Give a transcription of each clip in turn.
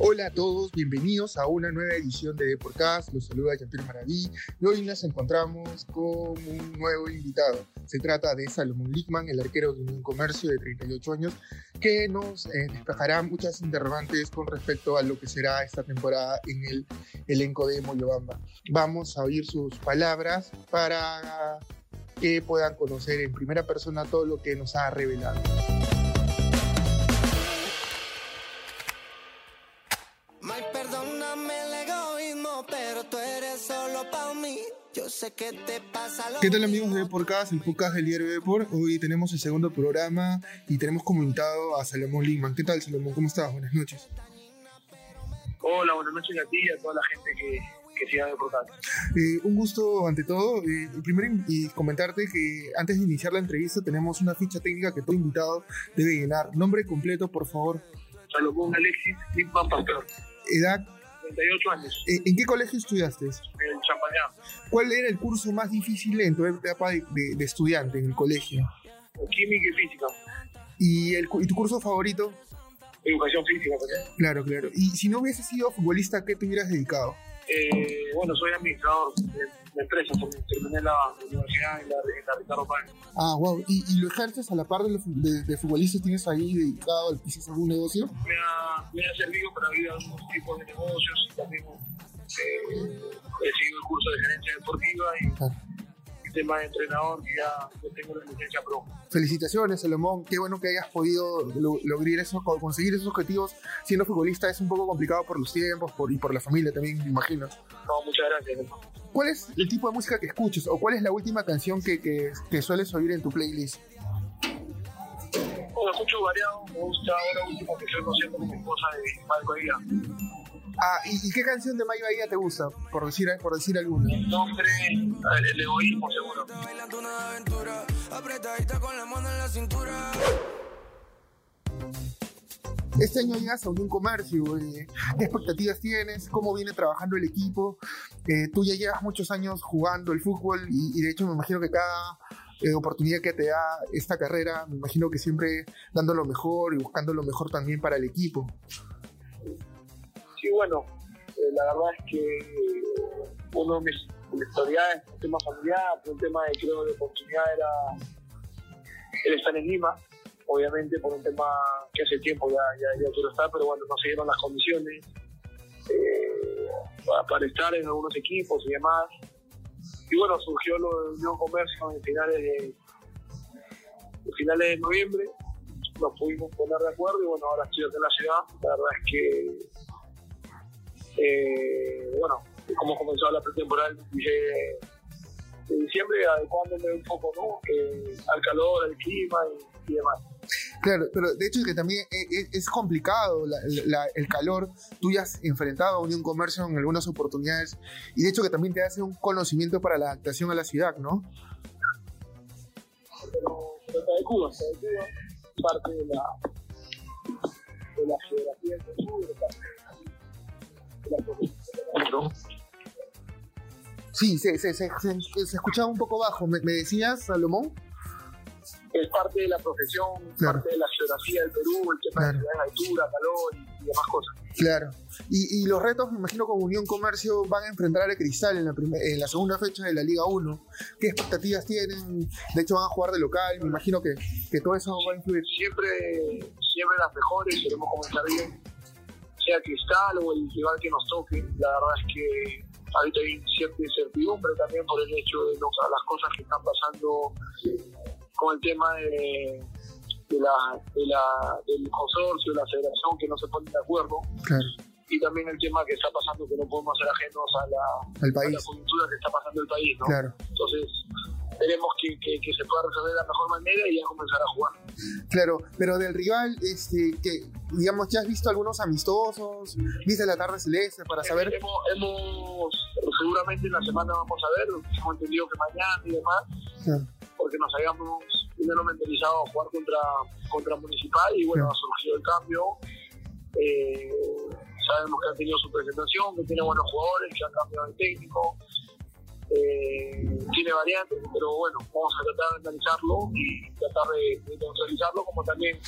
Hola a todos, bienvenidos a una nueva edición de Deporcast. Los saluda Jean-Pierre Maraví hoy nos encontramos con un nuevo invitado. Se trata de Salomón Lickman, el arquero de un comercio de 38 años, que nos eh, despejará muchas interrogantes con respecto a lo que será esta temporada en el elenco de Moyobamba. Vamos a oír sus palabras para que puedan conocer en primera persona todo lo que nos ha revelado. ¿Qué tal amigos de Deporcast, el podcast del diario Deport? Hoy tenemos el segundo programa y tenemos como invitado a Salomón Liman. ¿Qué tal Salomón? ¿Cómo estás? Buenas noches. Hola, buenas noches a ti y a toda la gente que, que siga Deporcast. Eh, un gusto ante todo. Eh, primero y comentarte que antes de iniciar la entrevista tenemos una ficha técnica que todo invitado debe llenar. Nombre completo, por favor. Salomón Alexis Lickman Pastor, Edad. 38 años, Eh, ¿En qué colegio estudiaste? en ¿Cuál era el curso más difícil en tu etapa de, de- de estudiante en el colegio? química y física, ¿Y, el, y tu curso favorito? educación física también. Claro, claro. ¿Y si no hubieses sido futbolista, a qué te hubieras dedicado? Eh, bueno, soy administrador de, de empresas, terminé la universidad en la, en la Ricardo Páez. Ah, wow. ¿Y, y lo ejerces a la par de, fu- de, de futbolistas? ¿Tienes ahí dedicado al quizás algún negocio? Me ha, me ha servido para abrir algunos tipos de negocios y también he seguido el curso de gerencia deportiva y Claro. el tema de entrenador, que ya, tengo la licencia pro. Felicitaciones, Salomón. Qué bueno que hayas podido lo- lograr eso, co- conseguir esos objetivos siendo futbolista. Es un poco complicado por los tiempos por, y por la familia también, me imagino. No, muchas gracias. ¿Cuál es el tipo de música que escuchas o cuál es la última canción que, que, que sueles oír en tu playlist? Bueno, escucho variado, me gusta ahora último que estoy conociendo con mi esposa de Marco Díaz. Ah, ¿y, y qué canción de May Bahía te gusta? Por decir, por decir alguna. Nombre, a ver, el egoísmo seguro. Este año llegas a un comercio. eh, ¿Qué expectativas tienes? ¿Cómo viene trabajando el equipo? Eh, tú ya llevas muchos años jugando el fútbol y, y de hecho me imagino que cada eh, oportunidad que te da esta carrera, me imagino que siempre dando lo mejor y buscando lo mejor también para el equipo. Sí, bueno, eh, la verdad es que uno de mis, mis prioridades, un tema familiar, un tema de creo de oportunidad era estar en Lima, obviamente por un tema que hace tiempo ya, ya, ya quiero estar, pero bueno, no se dieron las condiciones eh, para, estar en algunos equipos y demás. Y bueno, surgió lo de Unión Comercio en finales de, finales de noviembre, nos pudimos poner de acuerdo y bueno, ahora estoy en la ciudad. La verdad es que eh, bueno, como comenzó la pretemporada el 26 de, de diciembre, adecuándome un poco ¿no? Eh, al calor, al clima y, y demás. Claro, pero de hecho es que también e- e- es, complicado la- la- el calor. Tú ya has enfrentado a Unión Comercio en algunas oportunidades y de hecho que también te hace un conocimiento para la adaptación a la ciudad, ¿no? Pero, pero está de Cuba, está de Cuba, parte de la, de la geografía del parte de la, Sí, se, se, se, se- escuchaba un poco bajo. ¿Me, me decías, Salomón? es parte de la profesión, Claro. parte de la geografía del Perú, el tema Claro. de la altura, calor y, y demás cosas. Claro. Y, y los retos, me imagino, con Unión Comercio van a enfrentar a Cristal en la, primer- en la segunda fecha de la Liga 1. ¿Qué expectativas tienen? De hecho, van a jugar de local. Me imagino que, que todo eso va a influir. siempre, siempre las mejores, queremos comenzar bien, sea Cristal o el rival que nos toque. La verdad es que ahorita hay cierta incertidumbre también por el hecho de lo- las cosas que están pasando con el tema de, de la, de la, del consorcio, de la federación que no se ponen de acuerdo Claro. y también el tema que está pasando que no podemos ser ajenos a la, a la coyuntura que está pasando el país. ¿no? Claro. Entonces, esperemos que, que, que se pueda resolver de la mejor manera y ya comenzar a jugar. Claro, pero del rival, este, que digamos, ya has visto algunos amistosos, viste la tarde celeste para saber. Hemos, hemos- seguramente en la semana vamos a ver, hemos entendido que mañana y demás, porque nos habíamos primero mentalizado a jugar contra, contra Municipal y bueno, ha surgido el cambio. Eh, sabemos que han tenido su presentación, que tiene buenos jugadores, que han cambiado de técnico. Eh, tiene variantes, pero bueno, vamos a tratar de analizarlo y tratar de, de neutralizarlo, como también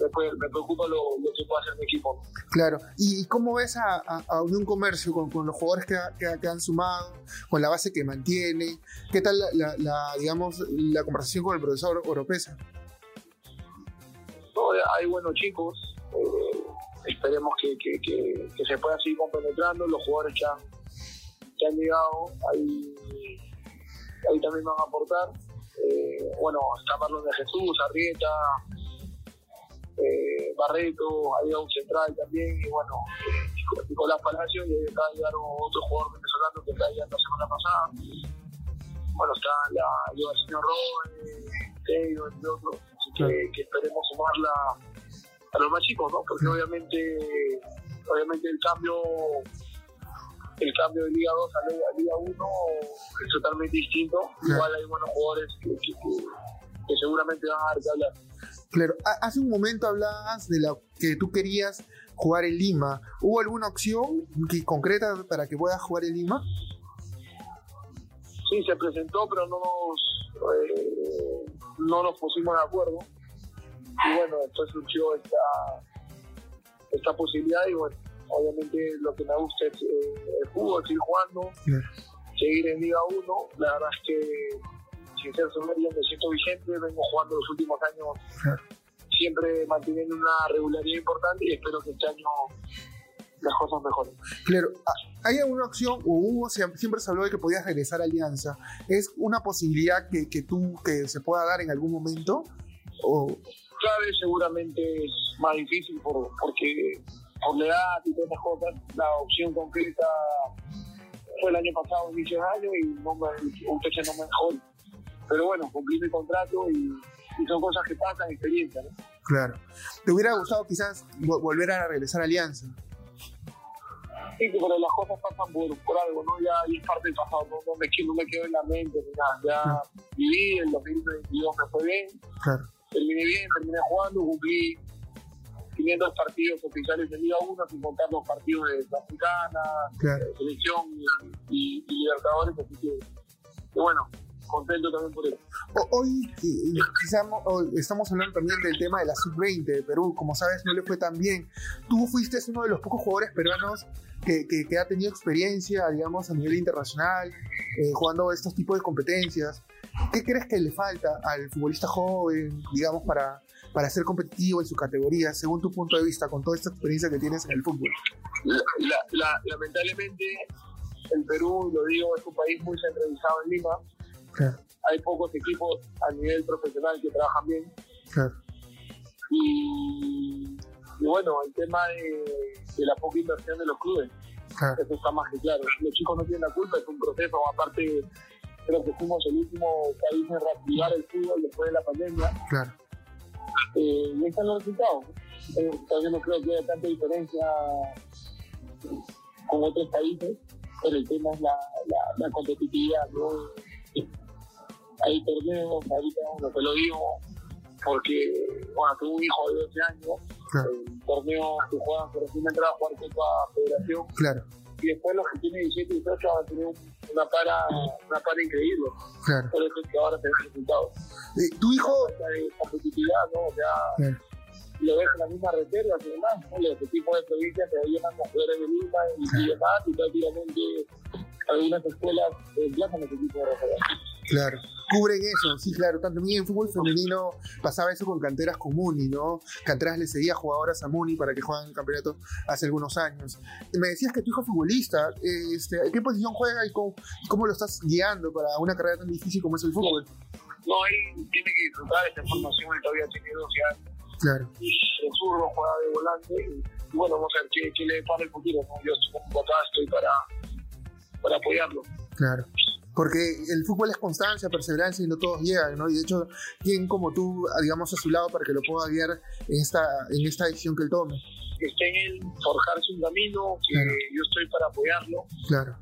me, preocupa lo, que puede hacer mi equipo. Claro, ¿y cómo ves a, a, Unión Comercio con, con los jugadores que, que, han sumado, con la base que mantiene? ¿Qué tal la, la, digamos, la conversación con el profesor Oropesa? No, hay buenos chicos, eh, esperemos que, se pueda seguir compenetrando, los jugadores que han, que han llegado ahí, ahí también van a aportar. Eh, bueno, está Marlon de Jesús, Arrieta, eh, Barreto, había un central también, y bueno, eh, Nicolás Palacio, y acá llegaron otro jugador venezolano que está llegando la semana pasada. Bueno, está la, el señor Roy, Teo, entre otros, así que, que esperemos sumarla a los más chicos, ¿no? Porque obviamente, obviamente el cambio el cambio de Liga 2 a Liga 1 es totalmente distinto. Igual hay buenos jugadores que, que, seguramente van a dar que hablar. Claro, hace un momento hablabas de la que tú querías jugar en Lima. ¿Hubo alguna opción que, concreta para que puedas jugar en Lima? Sí, se presentó, pero no nos, eh, no nos pusimos de acuerdo. Y bueno, después surgió esta, esta posibilidad y bueno, obviamente lo que me gusta es eh, el fútbol, seguir jugando, seguir en Liga 1. La verdad es que, sin ser soberbio, me siento vigente, vengo jugando los últimos años, siempre manteniendo una regularidad importante y espero que este año las cosas mejoren. Claro, ah, ¿hay alguna opción, o hubo, siempre se habló de que podías regresar a Alianza? ¿Es una posibilidad que, que tú, que se pueda dar en algún momento? O... Claro, seguramente es más difícil por, porque por la edad y todas esas cosas, la opción concreta fue el año pasado, inicio de año, y no me, un fecha no me dejó. Pero bueno, cumplí mi contrato y, son cosas que pasan, experiencia, ¿no? Claro. ¿Te hubiera gustado quizás volver a regresar a Alianza? Sí, pero las cosas pasan por, por algo, ¿no? Ya es parte del pasado, no, me, no me quedo en la mente ni nada. Ya viví, el 2022 me fue bien. Claro. Terminé bien, terminé jugando, cumplí 500 partidos oficiales de Liga 1, sin contar los partidos de Africana, Selección y, Libertadores, así que, bueno, contento también por eso. Hoy estamos hablando también del tema de la sub-20 de Perú, como sabes no le fue tan bien. Tú fuiste uno de los pocos jugadores peruanos que, que, ha tenido experiencia, digamos, a nivel internacional, eh, jugando estos tipos de competencias. ¿Qué crees que le falta al futbolista joven, digamos, para, para ser competitivo en su categoría, según tu punto de vista, con toda esta experiencia que tienes en el fútbol? lamentablemente, el Perú, lo digo, es un país muy centralizado en Lima. Hay pocos equipos a nivel profesional que trabajan bien. Y, bueno, el tema de, la poca inversión de los clubes. Eso está más que claro. Los chicos no tienen la culpa, es un proceso. Aparte, creo que fuimos el último país en reactivar el fútbol después de la pandemia. Claro eh, y están los resultados. Eh, todavía no creo que haya tanta diferencia con otros países, pero el tema es la, la, competitividad. ¿no? Hay torneos, ahorita no te lo digo, porque bueno, tengo un hijo de 12 años, el torneo que juegan, pero recién entraba a jugar Copa Federación. Claro. Y después los que tienen 17 y 18 van a tener una para, una para increíble. Claro. Por eso es que ahora tenemos resultados. Eh, ¿Tu hijo? competitividad, ¿no? O sea, lo ves en la misma reserva y demás, ¿no? Los equipos de provincia se llenan con jugadores de Lima y, demás, y prácticamente algunas escuelas reemplazan los equipos de reserva. Claro, cubren eso, sí, claro. También en fútbol femenino pasaba eso con canteras con Muni, ¿no? Canteras le seguía jugadoras a Muni para que juegan el campeonato hace algunos años. Me decías que tu hijo es futbolista, este, ¿qué posición juega y cómo, cómo, lo estás guiando para una carrera tan difícil como es el fútbol? No, él tiene que disfrutar esta formación, él todavía tiene 12 años. Claro. Y el zurdo juega de volante y, bueno, vamos a ver qué, qué le para el futuro. ¿no? Yo como papá estoy para, para apoyarlo. Claro porque el fútbol es constancia, perseverancia y no todos llegan, ¿no? Y de hecho, ¿quién como tú, digamos, a su lado para que lo pueda guiar en esta, en esta decisión que él tome? Que esté en él, forjarse un camino, que yo estoy para apoyarlo. Claro.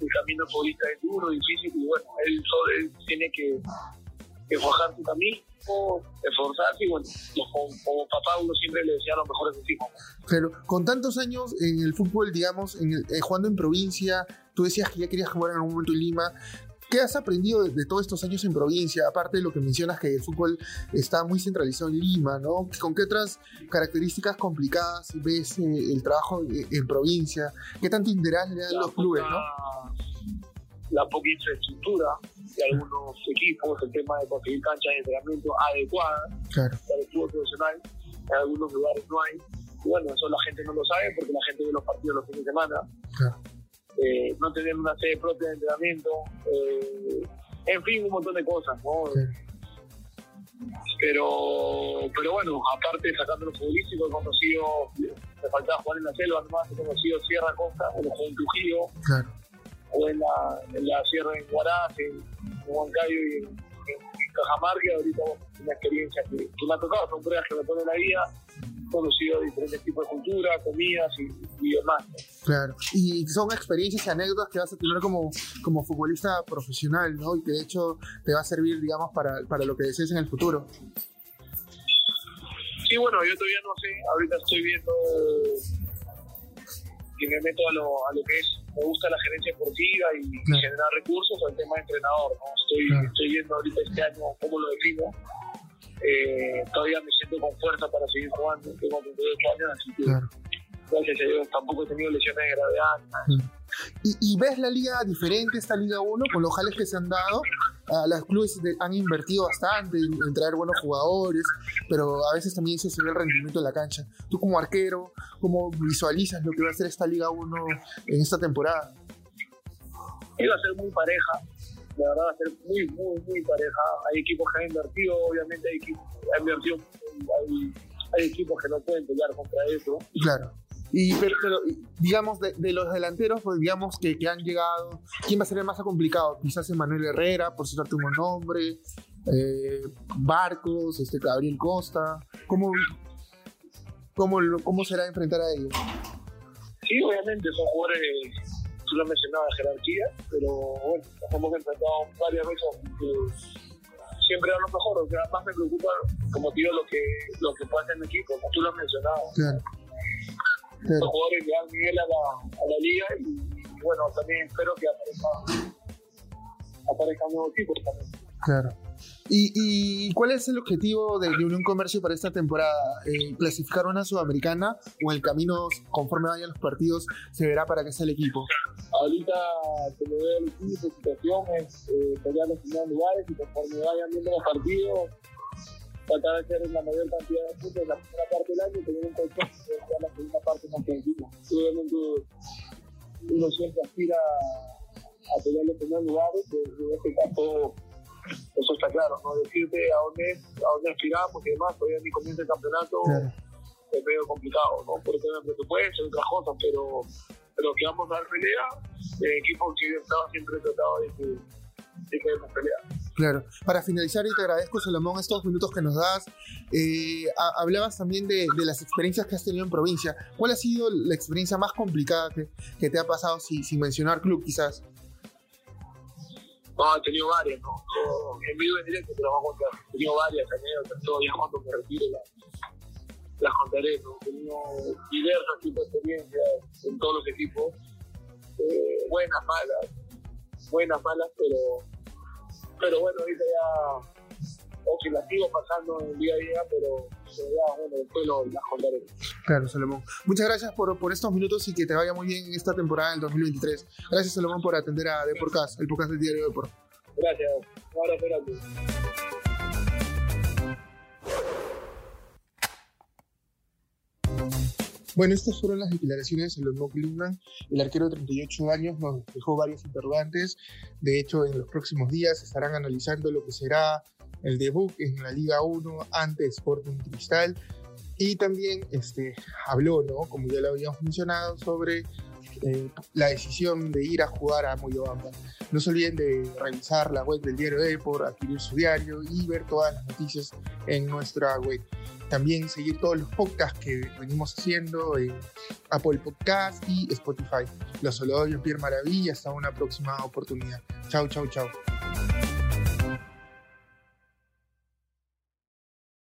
El camino futbolista es duro, difícil, y bueno, él, él tiene que, forjar su camino esforzarse y bueno, como, papá uno siempre le decía lo mejor de sus hijos. Pero con tantos años en el fútbol, digamos, en eh, jugando en provincia, tú decías que ya querías jugar en algún momento en Lima. ¿Qué has aprendido de, todos estos años en provincia? Aparte de lo que mencionas que el fútbol está muy centralizado en Lima, ¿no? ¿Con qué otras características complicadas ves eh, el trabajo en provincia? ¿Qué tanto interés le dan los clubes, no? La poca infraestructura de algunos equipos, el tema de conseguir canchas de entrenamiento adecuadas para el fútbol profesional, en algunos lugares no hay. Y bueno, eso la gente no lo sabe porque la gente ve los partidos los fines de semana. Eh, no tener una sede propia de entrenamiento, eh, en fin, un montón de cosas, ¿no? Pero, pero bueno, aparte sacando lo futbolístico, he conocido, me faltaba jugar en la selva, nomás he conocido Sierra Costa, o en Trujillo, o en la, en la Sierra en Huaraz, en, Huancayo y en, Cajamarca, ahorita una experiencia que, que, me ha tocado, son pruebas que me ponen la vida, conocido diferentes tipos de culturas, comidas y, demás. Claro, y son experiencias y anécdotas que vas a tener como, como futbolista profesional, ¿no? Y que de hecho te va a servir, digamos, para, para lo que desees en el futuro. Sí, bueno, yo todavía no sé, ahorita estoy viendo que me meto a lo, a lo que es, me gusta la gerencia deportiva y generar recursos al tema de entrenador, ¿no? Estoy, estoy viendo ahorita este año cómo lo defino eh, todavía me siento con fuerza para seguir jugando. Tengo 28 años, así que gracias a Dios tampoco he tenido lesiones de gravedad. ¿Y, ves la liga diferente, esta Liga 1, con los jales que se han dado? Uh, los clubes han invertido bastante en, traer buenos jugadores, pero a veces también se ve el rendimiento en la cancha. Tú como arquero, ¿cómo visualizas lo que va a ser esta Liga 1 en esta temporada? Iba a ser muy pareja, la verdad va a ser muy, muy, muy pareja. Hay equipos que han invertido, obviamente hay equipos, han invertido, hay, hay equipos que no pueden pelear contra eso. Claro. Y, pero, digamos, de, los delanteros, pues digamos que, que, han llegado, ¿quién va a ser el más complicado? Quizás Emanuel Herrera, por citarte un nombre, eh, Barcos, este Gabriel Costa. ¿Cómo, cómo, ¿Cómo será enfrentar a ellos? Sí, obviamente son jugadores tú lo mencionabas, jerarquía, pero bueno, nos hemos enfrentado varias veces siempre a lo mejor, o sea, más me preocupa, como digo, lo que, lo que pasa en el equipo, como tú lo has mencionado. Claro. Los jugadores le dan nivel a la, a la liga y, bueno, también espero que aparezcan aparezca nuevos equipos también. Claro. ¿Y, cuál es el objetivo de, Unión Comercio para esta temporada? Eh, ¿Clasificar una sudamericana o el camino, conforme vayan los partidos, se verá para qué sea el equipo? Ahorita, como veo el equipo, la situación es eh, pelear los primeros lugares y conforme vayan viendo los partidos, tratar de hacer la mayor cantidad de puntos en la primera parte del año y tener un colchón y la segunda parte más tranquila. Obviamente, uno siempre aspira a pelear los primeros lugares, en este caso eso está claro, ¿no? Decirte a dónde, a dónde aspiramos y demás, todavía ni comienza el campeonato es medio complicado, ¿no? Por tema de presupuesto y otras cosas, pero, pero que vamos a dar pelea, el equipo que estaba siempre tratado de que, de que pelea. Claro. Para finalizar, y te agradezco, Salomón, estos minutos que nos das. Eh, hablabas también de, las experiencias que has tenido en provincia. ¿Cuál ha sido la experiencia más complicada que, te ha pasado, si, sin mencionar club quizás? No, he tenido varias, ¿no? en vivo en directo te las voy a contar. He tenido varias anécdotas, todavía cuando me retiro las, contaré, ¿no? He tenido diversos tipos de experiencias en todos los equipos. Eh, buenas, malas, buenas, malas, pero, pero bueno, ahorita ya oscilativo pasando en el día a día, pero bueno, después lo, las contaré. Claro, Salomón. Muchas gracias por, por estos minutos y que te vaya muy bien en esta temporada del 2023. Gracias, Salomón, por atender a Deporcast, el podcast del diario Deport. Gracias. Ahora espérate. Bueno, estas fueron las declaraciones de London Lindman. El arquero de 38 años nos dejó varios interrogantes. De hecho, en los próximos días estarán analizando lo que será el debut en la Liga 1 ante Sporting Cristal. Y también este, habló, ¿no? como ya lo habíamos mencionado, sobre eh, la decisión de ir a jugar a Moyobamba. No se olviden de revisar la web del diario Depor, adquirir su diario y ver todas las noticias en nuestra web. También seguir todos los podcasts que venimos haciendo en Apple Podcast y Spotify. Los saludos de Pierre Maravilla. Hasta una próxima oportunidad. Chau, chau, chau.